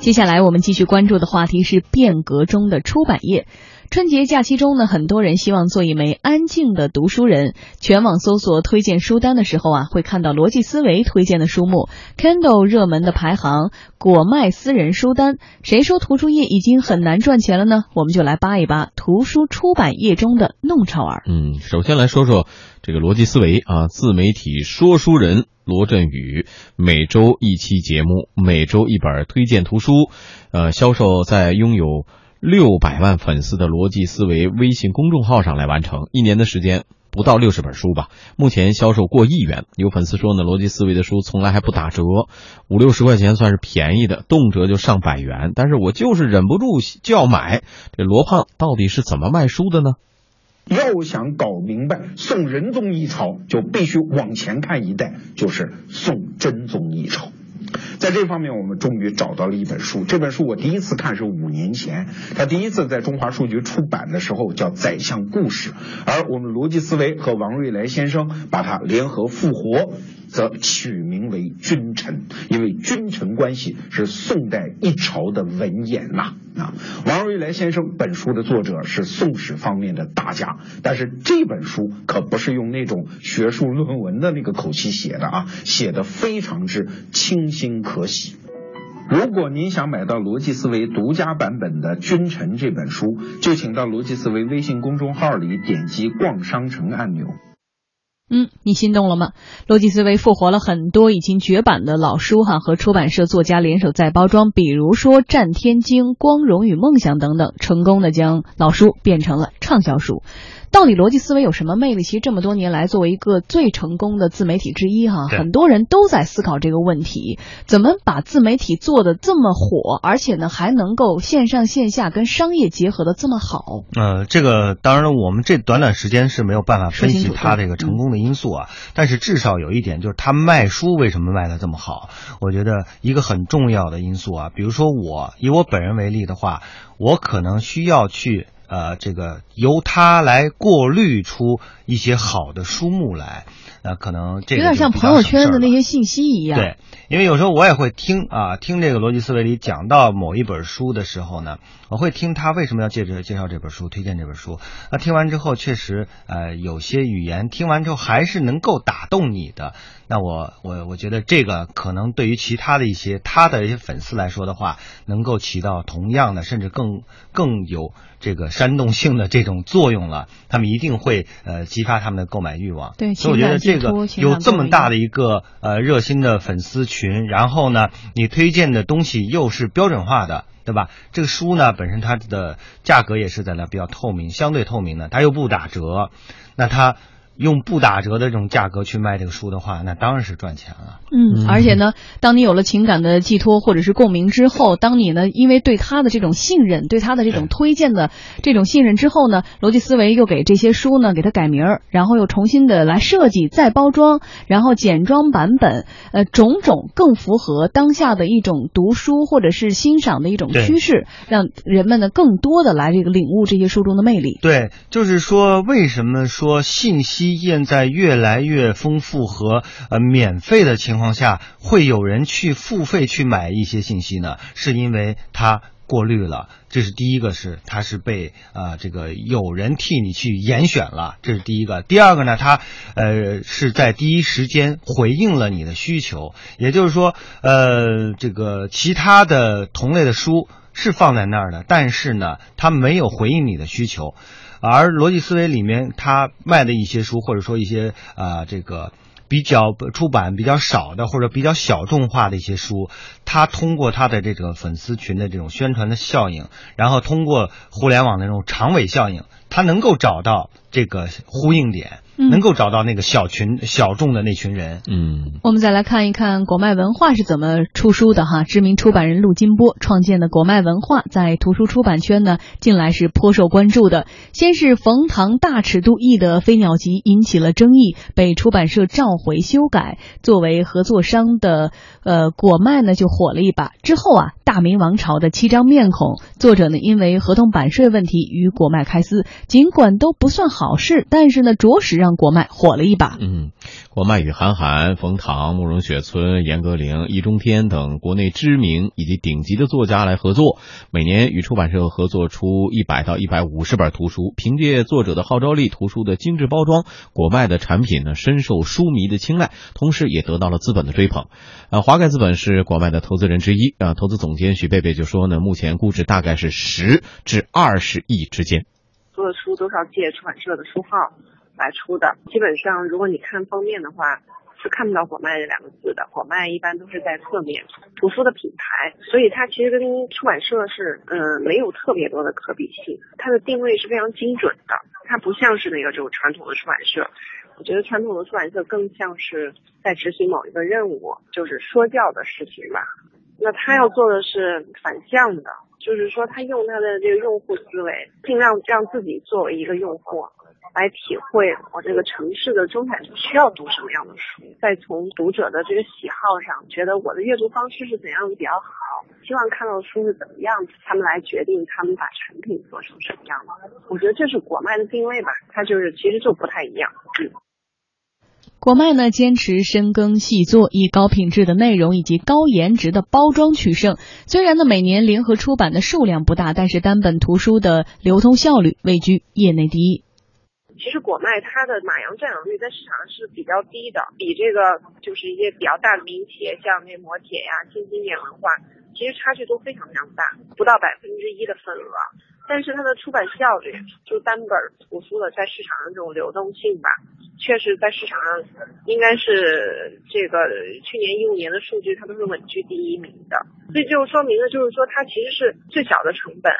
接下来我们继续关注的话题是变革中的出版业。春节假期中呢，很多人希望做一枚安静的读书人。全网搜索推荐书单的时候啊，会看到逻辑思维推荐的书目，Kindle 热门的排行，果麦私人书单。谁说图书业已经很难赚钱了呢？我们就来扒一扒图书出版业中的弄潮儿。嗯，首先来说说这个逻辑思维啊，自媒体说书人罗振宇，每周一期节目，每周一本推荐图书，呃，销售在拥有。六百万粉丝的逻辑思维微信公众号上来完成，一年的时间不到六十本书吧，目前销售过亿元。有粉丝说呢，逻辑思维的书从来还不打折，五六十块钱算是便宜的，动辄就上百元。但是我就是忍不住就要买。这罗胖到底是怎么卖书的呢？要想搞明白宋仁宗一朝，就必须往前看一代，就是宋真宗一朝。在这方面，我们终于找到了一本书。这本书我第一次看是五年前，它第一次在中华书局出版的时候叫《宰相故事》，而我们逻辑思维和王瑞来先生把它联合复活。则取名为君臣，因为君臣关系是宋代一朝的文言呐啊。王瑞来先生本书的作者是宋史方面的大家，但是这本书可不是用那种学术论文的那个口气写的啊，写的非常之清新可喜。如果您想买到逻辑思维独家版本的《君臣》这本书，就请到逻辑思维微信公众号里点击逛商城按钮。嗯，你心动了吗？逻辑思维复活了很多已经绝版的老书哈，和出版社作家联手再包装，比如说《战天经》《光荣与梦想》等等，成功的将老书变成了畅销书。到底逻辑思维有什么魅力？其实这么多年来，作为一个最成功的自媒体之一，哈，很多人都在思考这个问题：怎么把自媒体做的这么火，而且呢，还能够线上线下跟商业结合的这么好？呃，这个当然了，我们这短短时间是没有办法分析它这个成功的因素啊。但是至少有一点，就是他卖书为什么卖的这么好？我觉得一个很重要的因素啊，比如说我以我本人为例的话，我可能需要去。呃，这个由他来过滤出一些好的书目来，那可能这有点像朋友圈的那些信息一样。对，因为有时候我也会听啊，听这个逻辑思维里讲到某一本书的时候呢，我会听他为什么要介绍介绍这本书，推荐这本书。那听完之后，确实呃，有些语言听完之后还是能够打动你的。那我我我觉得这个可能对于其他的一些他的一些粉丝来说的话，能够起到同样的，甚至更更有。这个煽动性的这种作用了，他们一定会呃激发他们的购买欲望。对，所以我觉得这个有这么大的一个呃热心的粉丝群，然后呢，你推荐的东西又是标准化的，对吧？这个书呢本身它的价格也是在那比较透明，相对透明的，它又不打折，那它。用不打折的这种价格去卖这个书的话，那当然是赚钱了。嗯，而且呢，当你有了情感的寄托或者是共鸣之后，当你呢因为对他的这种信任，对他的这种推荐的这种信任之后呢，逻辑思维又给这些书呢给它改名儿，然后又重新的来设计、再包装，然后简装版本，呃，种种更符合当下的一种读书或者是欣赏的一种趋势，让人们呢更多的来这个领悟这些书中的魅力。对，就是说为什么说信息。现在越来越丰富和呃免费的情况下，会有人去付费去买一些信息呢？是因为它过滤了，这是第一个，是它是被啊这个有人替你去严选了，这是第一个。第二个呢，它呃是在第一时间回应了你的需求，也就是说呃这个其他的同类的书是放在那儿的，但是呢它没有回应你的需求。而逻辑思维里面，他卖的一些书，或者说一些啊，这个比较出版比较少的，或者比较小众化的一些书，他通过他的这个粉丝群的这种宣传的效应，然后通过互联网的这种长尾效应，他能够找到这个呼应点。能够找到那个小群小众的那群人。嗯，我们再来看一看果麦文化是怎么出书的哈。知名出版人陆金波创建的果麦文化，在图书出版圈呢，近来是颇受关注的。先是冯唐大尺度译的《飞鸟集》引起了争议，被出版社召回修改。作为合作商的呃果麦呢，就火了一把。之后啊，大明王朝的七张面孔，作者呢因为合同版税问题与果麦开撕，尽管都不算好事，但是呢，着实让国脉火了一把。嗯，国脉与韩寒、冯唐、慕容雪村、严歌苓、易中天等国内知名以及顶级的作家来合作，每年与出版社合作出一百到一百五十本图书。凭借作者的号召力、图书的精致包装，国漫的产品呢深受书迷的青睐，同时也得到了资本的追捧。呃，华盖资本是国漫的投资人之一啊，投资总监徐贝贝就说呢，目前估值大概是十至二十亿之间。出的书都是要借出版社的书号来出的，基本上如果你看封面的话。是看不到果麦这两个字的，果麦一般都是在侧面，图书的品牌，所以它其实跟出版社是，嗯，没有特别多的可比性。它的定位是非常精准的，它不像是那个这种传统的出版社。我觉得传统的出版社更像是在执行某一个任务，就是说教的事情吧。那他要做的是反向的，就是说他用他的这个用户思维，尽量让自己作为一个用户。来体会我这个城市的中产需要读什么样的书，再从读者的这个喜好上，觉得我的阅读方式是怎样的比较好，希望看到的书是怎么样，他们来决定他们把产品做成什么样的。我觉得这是国脉的定位吧，它就是其实就不太一样。嗯，国脉呢坚持深耕细作，以高品质的内容以及高颜值的包装取胜。虽然呢每年联合出版的数量不大，但是单本图书的流通效率位居业内第一。其实果麦它的马洋占有率在市场上是比较低的，比这个就是一些比较大的民营企业，像那磨铁呀、新经典文化，其实差距都非常非常大，不到百分之一的份额。但是它的出版效率，就单本图书的在市场上这种流动性吧，确实在市场上应该是这个去年一五年的数据，它都是稳居第一名的。所以就说明了，就是说它其实是最小的成本。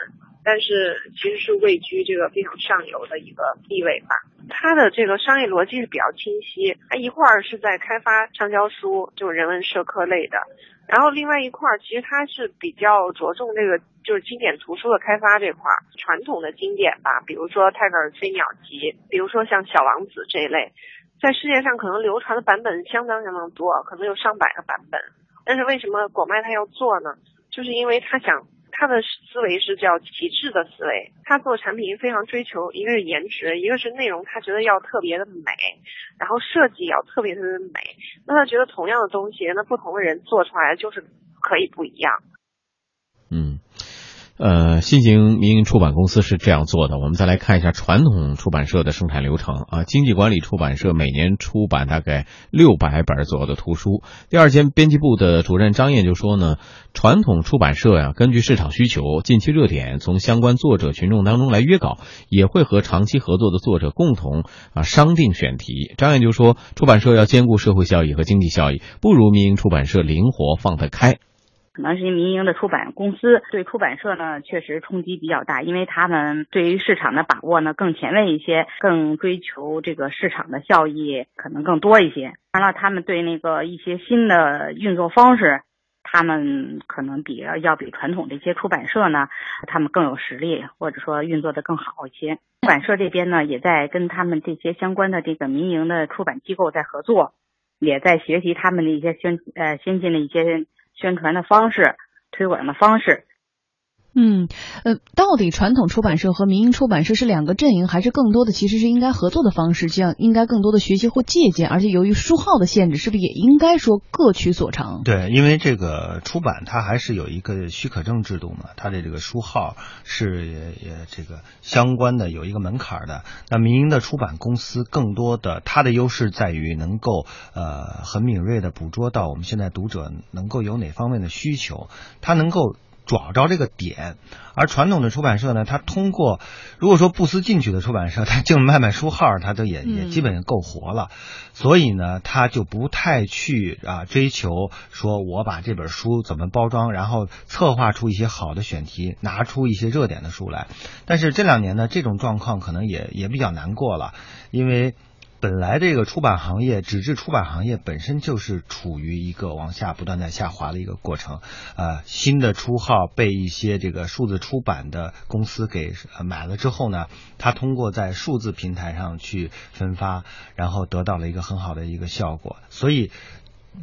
但是其实是位居这个非常上游的一个地位吧。它的这个商业逻辑是比较清晰，它一块儿是在开发畅销书，就是人文社科类的，然后另外一块儿其实它是比较着重这个就是经典图书的开发这块儿，传统的经典吧，比如说泰戈尔《飞鸟集》，比如说像《小王子》这一类，在世界上可能流传的版本相当相当多，可能有上百个版本。但是为什么果麦他要做呢？就是因为他想。他的思维是叫极致的思维，他做产品非常追求，一个是颜值，一个是内容，他觉得要特别的美，然后设计要特别特别的美。那他觉得同样的东西，那不同的人做出来就是可以不一样。呃，新型民营出版公司是这样做的。我们再来看一下传统出版社的生产流程啊。经济管理出版社每年出版大概六百本左右的图书。第二间编辑部的主任张燕就说呢，传统出版社呀，根据市场需求、近期热点，从相关作者群众当中来约稿，也会和长期合作的作者共同啊商定选题。张燕就说，出版社要兼顾社会效益和经济效益，不如民营出版社灵活放得开。可能是因为民营的出版公司对出版社呢确实冲击比较大，因为他们对于市场的把握呢更前卫一些，更追求这个市场的效益可能更多一些。当然了，他们对那个一些新的运作方式，他们可能比要比传统的一些出版社呢，他们更有实力，或者说运作的更好一些。出版社这边呢也在跟他们这些相关的这个民营的出版机构在合作，也在学习他们的一些先呃先进的一些。宣传的方式，推广的方式。嗯，呃，到底传统出版社和民营出版社是两个阵营，还是更多的其实是应该合作的方式？这样应该更多的学习或借鉴。而且由于书号的限制，是不是也应该说各取所长？对，因为这个出版它还是有一个许可证制度嘛，它的这个书号是也也这个相关的有一个门槛的。那民营的出版公司更多的它的优势在于能够呃很敏锐的捕捉到我们现在读者能够有哪方面的需求，它能够。找着这个点，而传统的出版社呢，它通过如果说不思进取的出版社，它净卖卖书号，它都也也基本够活了，所以呢，他就不太去啊追求说我把这本书怎么包装，然后策划出一些好的选题，拿出一些热点的书来。但是这两年呢，这种状况可能也也比较难过了，因为。本来这个出版行业，纸质出版行业本身就是处于一个往下不断在下滑的一个过程，呃，新的出号被一些这个数字出版的公司给买了之后呢，它通过在数字平台上去分发，然后得到了一个很好的一个效果，所以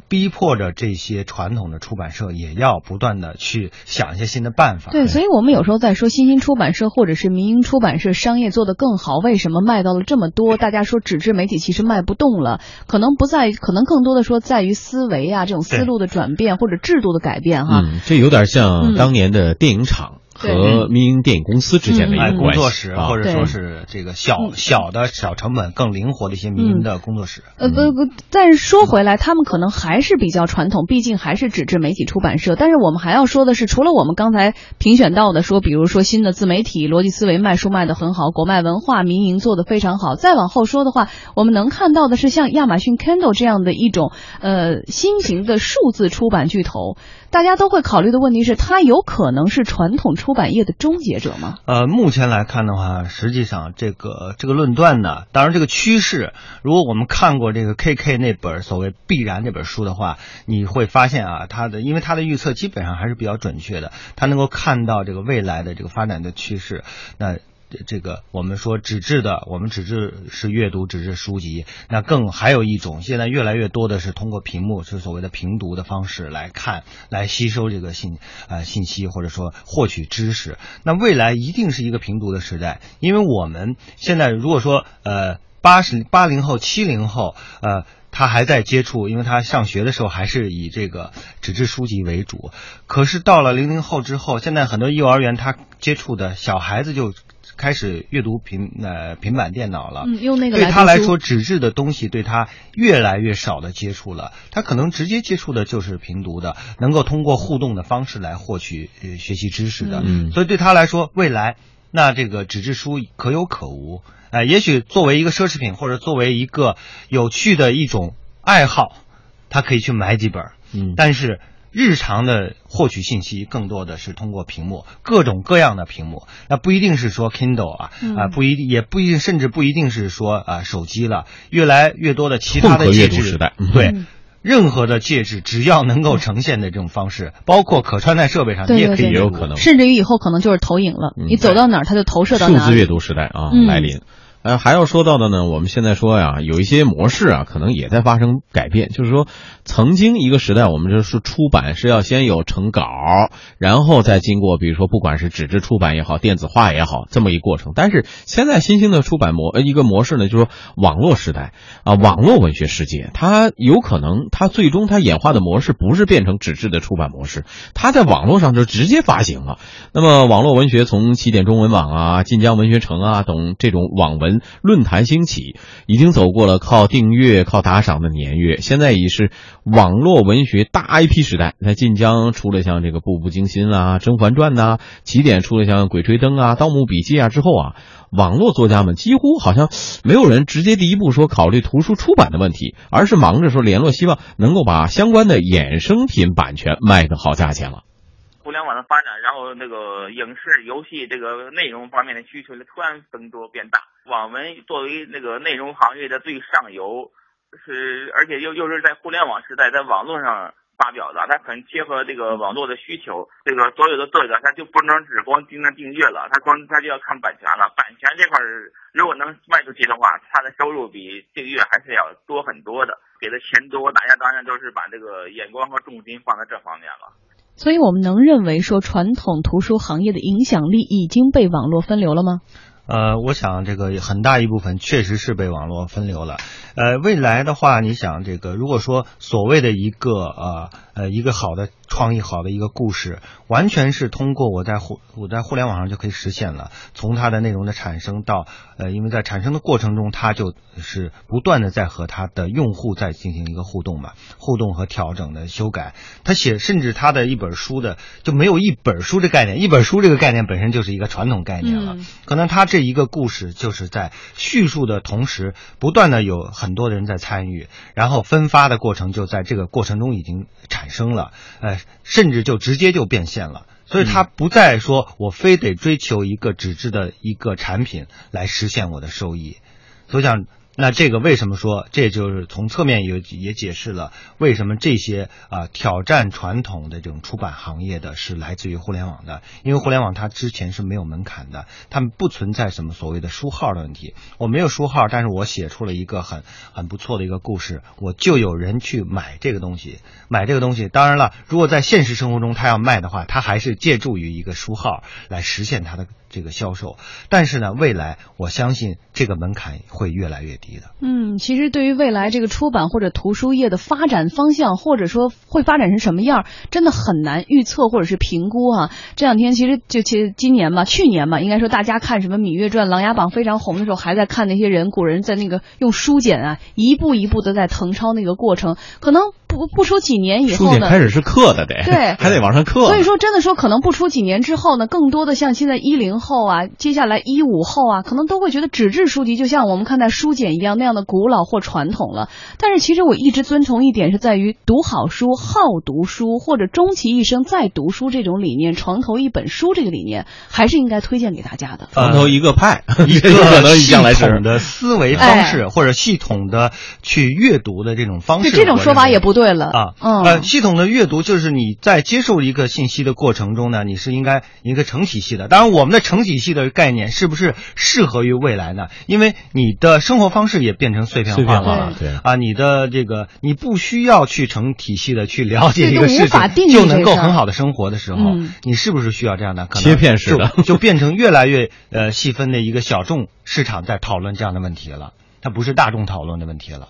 逼迫着这些传统的出版社也要不断的去想一些新的办法。对，所以我们有时候在说新兴出版社或者是民营出版社商业做得更好，为什么卖到了这么多？大家说纸质媒体其实卖不动了，可能不在，可能更多的说在于思维啊这种思路的转变或者制度的改变哈。嗯，这有点像当年的电影厂。和民营电影公司之间的一个工作室，或者说是这个小小的小成本、更灵活的一些民营的工作室。呃，不不，但是说回来，他们可能还是比较传统，毕竟还是纸质媒体出版社。但是我们还要说的是，除了我们刚才评选到的，说比如说新的自媒体逻辑思维卖书卖的很好，国脉文化民营做的非常好。再往后说的话，我们能看到的是像亚马逊 Kindle 这样的一种呃新型的数字出版巨头。大家都会考虑的问题是，它有可能是传统出版业的终结者吗？呃，目前来看的话，实际上这个这个论断呢，当然这个趋势，如果我们看过这个 KK 那本所谓必然这本书的话，你会发现啊，它的因为它的预测基本上还是比较准确的，它能够看到这个未来的这个发展的趋势，那。这个我们说纸质的，我们纸质是阅读纸质书籍，那更还有一种，现在越来越多的是通过屏幕，是所谓的平读的方式来看，来吸收这个信呃信息或者说获取知识。那未来一定是一个平读的时代，因为我们现在如果说呃八十八零后七零后呃他还在接触，因为他上学的时候还是以这个纸质书籍为主，可是到了零零后之后，现在很多幼儿园他接触的小孩子就。开始阅读平呃平板电脑了，嗯，用那个对他来说，纸质的东西对他越来越少的接触了。他可能直接接触的就是平读的，能够通过互动的方式来获取呃学习知识的。嗯，所以对他来说，未来那这个纸质书可有可无。哎，也许作为一个奢侈品，或者作为一个有趣的一种爱好，他可以去买几本。嗯，但是。日常的获取信息更多的是通过屏幕，各种各样的屏幕，那不一定是说 Kindle 啊，啊不一定，也不一定，甚至不一定是说啊手机了，越来越多的其他的介质，对，任何的介质只要能够呈现的这种方式，包括可穿戴设备上，你也可以也有可能，甚至于以后可能就是投影了，你走到哪儿它就投射到哪儿。数字阅读时代啊来临。呃，还要说到的呢，我们现在说呀，有一些模式啊，可能也在发生改变。就是说，曾经一个时代，我们就是出版是要先有成稿，然后再经过，比如说不管是纸质出版也好，电子化也好，这么一过程。但是现在新兴的出版模呃一个模式呢，就是说网络时代啊，网络文学世界，它有可能它最终它演化的模式不是变成纸质的出版模式，它在网络上就直接发行了。那么网络文学从起点中文网啊、晋江文学城啊等这种网文。论坛兴起，已经走过了靠订阅、靠打赏的年月，现在已是网络文学大 IP 时代。在晋江出了像这个《步步惊心》啊，《甄嬛传》呐，起点出了像《鬼吹灯》啊，《盗墓笔记》啊之后啊，网络作家们几乎好像没有人直接第一步说考虑图书出版的问题，而是忙着说联络，希望能够把相关的衍生品版权卖个好价钱了。互联网的发展，然后那个影视、游戏这个内容方面的需求呢突然增多变大。网文作为那个内容行业的最上游，是而且又又是在互联网时代，在网络上发表的，它很贴合这个网络的需求。这个所有的作者他就不能只光盯着订阅了，他光他就要看版权了。版权这块如果能卖出去的话，他的收入比订阅还是要多很多的，给的钱多，大家当然都是把这个眼光和重心放在这方面了。所以我们能认为说，传统图书行业的影响力已经被网络分流了吗？呃，我想这个很大一部分确实是被网络分流了。呃，未来的话，你想这个，如果说所谓的一个呃呃一个好的。创意好的一个故事，完全是通过我在互我在互联网上就可以实现了。从它的内容的产生到呃，因为在产生的过程中，它就是不断的在和它的用户在进行一个互动嘛，互动和调整的修改。他写甚至他的一本书的就没有一本书这概念，一本书这个概念本身就是一个传统概念了。可能他这一个故事就是在叙述的同时，不断的有很多人在参与，然后分发的过程就在这个过程中已经产生了，呃。甚至就直接就变现了，所以他不再说我非得追求一个纸质的一个产品来实现我的收益。所以讲，那这个为什么说？这就是从侧面也也解释了为什么这些啊、挑战传统的这种出版行业的是来自于互联网的，因为互联网它之前是没有门槛的，他们不存在什么所谓的书号的问题。我没有书号，但是我写出了一个很很不错的一个故事，我就有人去买这个东西，买这个东西。当然了，如果在现实生活中他要卖的话，他还是借助于一个书号来实现他的这个销售。但是呢，未来我相信这个门槛会越来越低的。嗯，其实对于未来这个出版或者图书业的发展方向，或者说会发展成什么样，真的很难预测或者是评估啊。这两天其实就其实今年嘛，去年嘛，应该说大家看什么《芈月传》《琅琊榜》非常红的时候，还在看那些人古人在那个用书简啊，一步一步的在誊抄那个过程，可能不不出几年以后呢，简开始是刻的得，对 还得往上刻。所以说，真的说，可能不出几年之后呢，更多的像现在一零后啊，接下来一五后啊，可能都会觉得纸质书籍就像我们看待书简一样那样的古老或传统了。但是其实我一直遵从一点是在于读好书、好读书，或者终其一生再读书这种理念，床头一本书这个理念，还是应该推荐给大家的。床头一个派，一 这可能个系向来是统的思维方式，或者系统的去阅读的这种方式，对这种说法也不对了啊。嗯呃，系统的阅读就是你在接受一个信息的过程中呢，你是应该一个成体系的。当然，我们的成体系的概念是不是适合于未来呢？因为你的生活方式也变成碎片化了化了，对。啊，你的这个你不需要去成体系的去了解一个事情，就能够很好的生活的时候，嗯你是不是需要这样的？可能切片式的就就变成越来越呃细分的一个小众市场在讨论这样的问题了，它不是大众讨论的问题了。